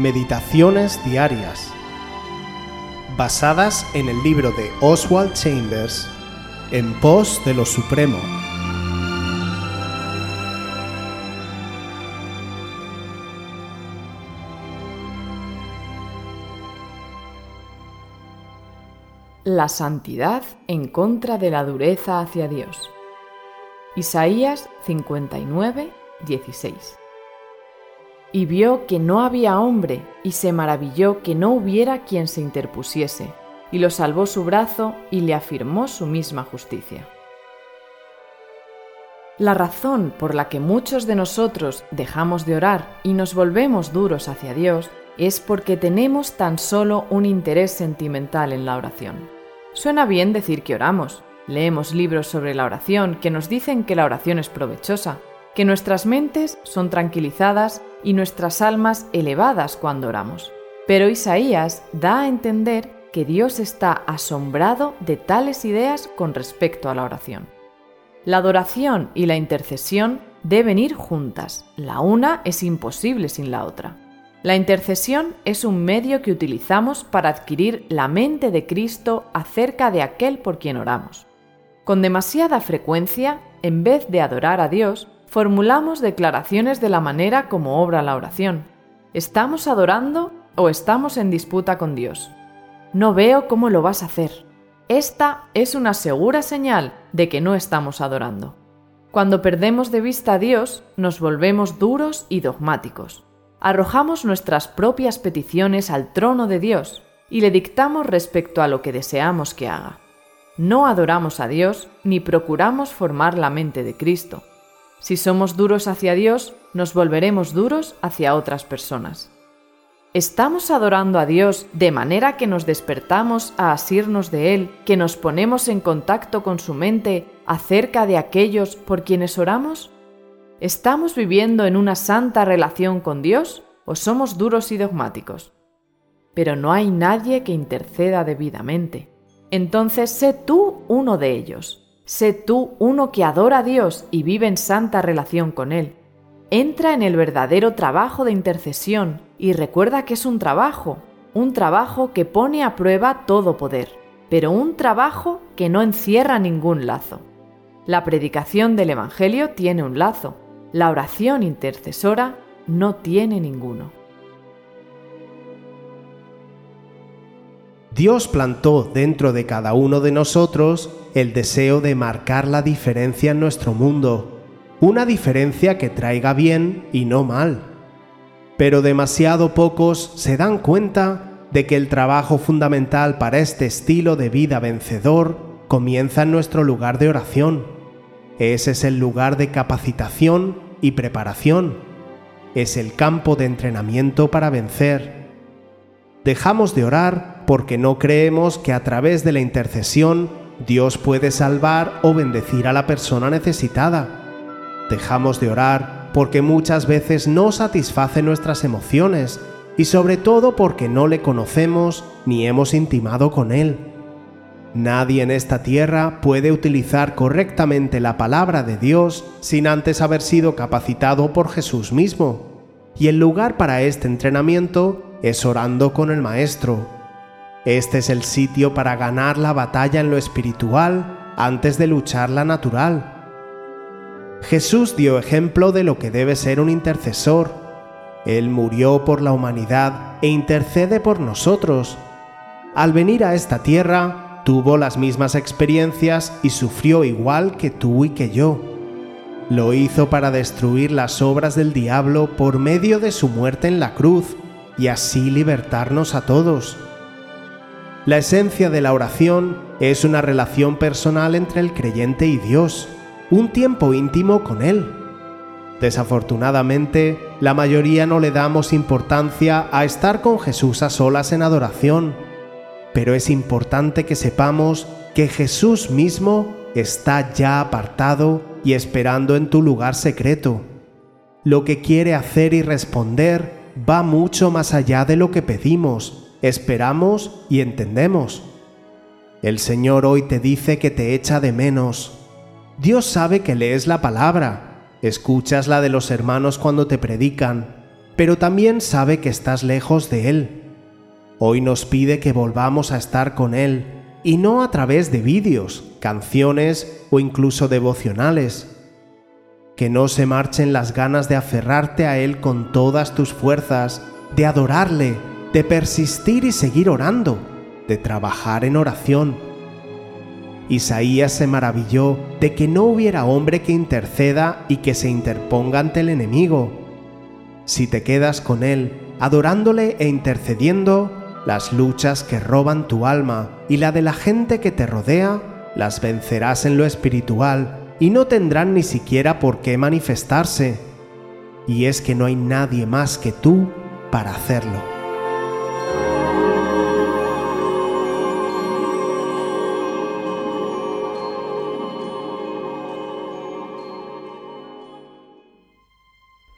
Meditaciones Diarias, basadas en el libro de Oswald Chambers, En pos de lo Supremo. La santidad en contra de la dureza hacia Dios. Isaías 59, 16 y vio que no había hombre, y se maravilló que no hubiera quien se interpusiese, y lo salvó su brazo y le afirmó su misma justicia. La razón por la que muchos de nosotros dejamos de orar y nos volvemos duros hacia Dios es porque tenemos tan solo un interés sentimental en la oración. Suena bien decir que oramos, leemos libros sobre la oración que nos dicen que la oración es provechosa, que nuestras mentes son tranquilizadas y nuestras almas elevadas cuando oramos. Pero Isaías da a entender que Dios está asombrado de tales ideas con respecto a la oración. La adoración y la intercesión deben ir juntas, la una es imposible sin la otra. La intercesión es un medio que utilizamos para adquirir la mente de Cristo acerca de aquel por quien oramos. Con demasiada frecuencia, en vez de adorar a Dios, formulamos declaraciones de la manera como obra la oración. ¿Estamos adorando o estamos en disputa con Dios? No veo cómo lo vas a hacer. Esta es una segura señal de que no estamos adorando. Cuando perdemos de vista a Dios, nos volvemos duros y dogmáticos. Arrojamos nuestras propias peticiones al trono de Dios y le dictamos respecto a lo que deseamos que haga. No adoramos a Dios ni procuramos formar la mente de Cristo. Si somos duros hacia Dios, nos volveremos duros hacia otras personas. ¿Estamos adorando a Dios de manera que nos despertamos a asirnos de Él, que nos ponemos en contacto con su mente acerca de aquellos por quienes oramos? ¿Estamos viviendo en una santa relación con Dios o somos duros y dogmáticos? Pero no hay nadie que interceda debidamente. Entonces sé tú uno de ellos. Sé tú uno que adora a Dios y vive en santa relación con Él. Entra en el verdadero trabajo de intercesión y recuerda que es un trabajo, un trabajo que pone a prueba todo poder, pero un trabajo que no encierra ningún lazo. La predicación del Evangelio tiene un lazo, la oración intercesora no tiene ninguno. Dios plantó dentro de cada uno de nosotros el deseo de marcar la diferencia en nuestro mundo, una diferencia que traiga bien y no mal. Pero demasiado pocos se dan cuenta de que el trabajo fundamental para este estilo de vida vencedor comienza en nuestro lugar de oración. Ese es el lugar de capacitación y preparación. Es el campo de entrenamiento para vencer. Dejamos de orar porque no creemos que a través de la intercesión Dios puede salvar o bendecir a la persona necesitada. Dejamos de orar porque muchas veces no satisface nuestras emociones y sobre todo porque no le conocemos ni hemos intimado con Él. Nadie en esta tierra puede utilizar correctamente la palabra de Dios sin antes haber sido capacitado por Jesús mismo. Y el lugar para este entrenamiento es orando con el Maestro, este es el sitio para ganar la batalla en lo espiritual antes de luchar la natural. Jesús dio ejemplo de lo que debe ser un intercesor. Él murió por la humanidad e intercede por nosotros. Al venir a esta tierra, tuvo las mismas experiencias y sufrió igual que tú y que yo. Lo hizo para destruir las obras del diablo por medio de su muerte en la cruz y así libertarnos a todos. La esencia de la oración es una relación personal entre el creyente y Dios, un tiempo íntimo con Él. Desafortunadamente, la mayoría no le damos importancia a estar con Jesús a solas en adoración, pero es importante que sepamos que Jesús mismo está ya apartado y esperando en tu lugar secreto. Lo que quiere hacer y responder va mucho más allá de lo que pedimos esperamos y entendemos. El Señor hoy te dice que te echa de menos. Dios sabe que lees la palabra, escuchas la de los hermanos cuando te predican, pero también sabe que estás lejos de Él. Hoy nos pide que volvamos a estar con Él, y no a través de vídeos, canciones o incluso devocionales. Que no se marchen las ganas de aferrarte a Él con todas tus fuerzas, de adorarle, de persistir y seguir orando, de trabajar en oración. Isaías se maravilló de que no hubiera hombre que interceda y que se interponga ante el enemigo. Si te quedas con Él, adorándole e intercediendo, las luchas que roban tu alma y la de la gente que te rodea, las vencerás en lo espiritual y no tendrán ni siquiera por qué manifestarse. Y es que no hay nadie más que tú para hacerlo.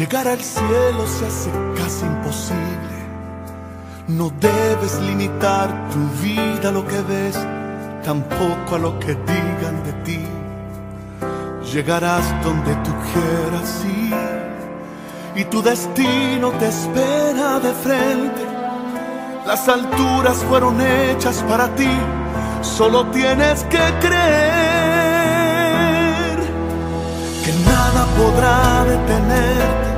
Llegar al cielo se hace casi imposible. No debes limitar tu vida a lo que ves, tampoco a lo que digan de ti. Llegarás donde tú quieras ir y tu destino te espera de frente. Las alturas fueron hechas para ti, solo tienes que creer nada podrá detenerte,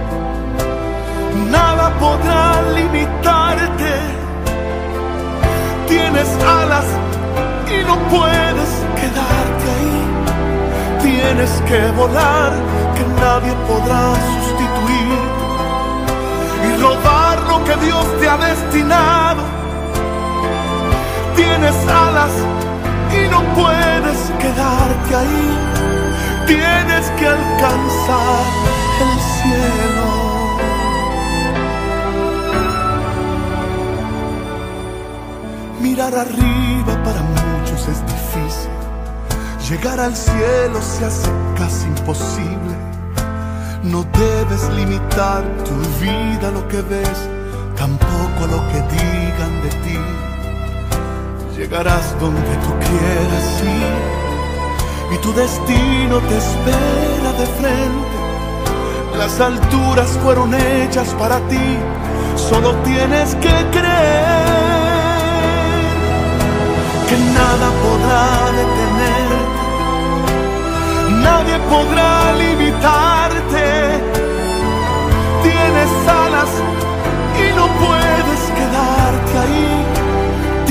nada podrá limitarte. Tienes alas y no puedes quedarte ahí. Tienes que volar, que nadie podrá sustituir y robar lo que Dios te ha destinado. Tienes alas y no puedes quedarte ahí tienes que alcanzar el cielo. Mirar arriba para muchos es difícil. Llegar al cielo se hace casi imposible. No debes limitar tu vida a lo que ves, tampoco a lo que digan de ti. Llegarás donde tú quieras ir y tu destino te espera de frente. Las alturas fueron hechas para ti, solo tienes que creer que nada podrá detenerte, nadie podrá limitarte. Tienes alas y no puedes quedarte ahí,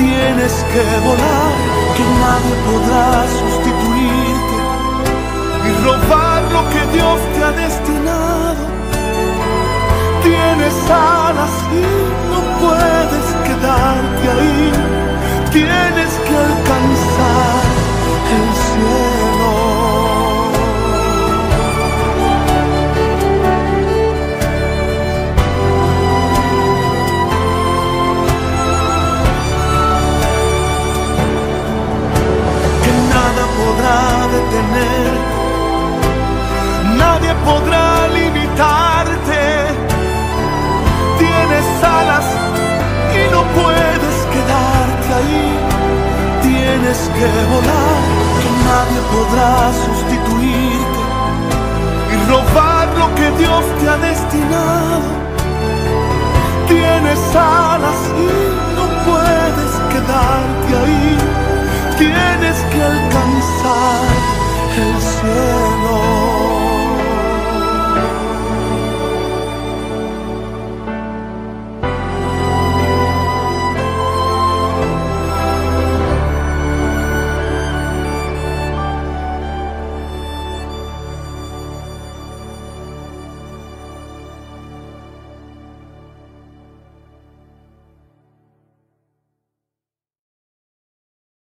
tienes que volar, que nadie podrá sustituir y robar lo que Dios te ha destinado. Tienes alas podrá limitarte. Tienes alas y no puedes quedarte ahí. Tienes que volar, que nadie podrá sustituirte y robar lo que Dios te ha destinado. Tienes alas y no puedes quedarte ahí. Tienes que alcanzar el cielo.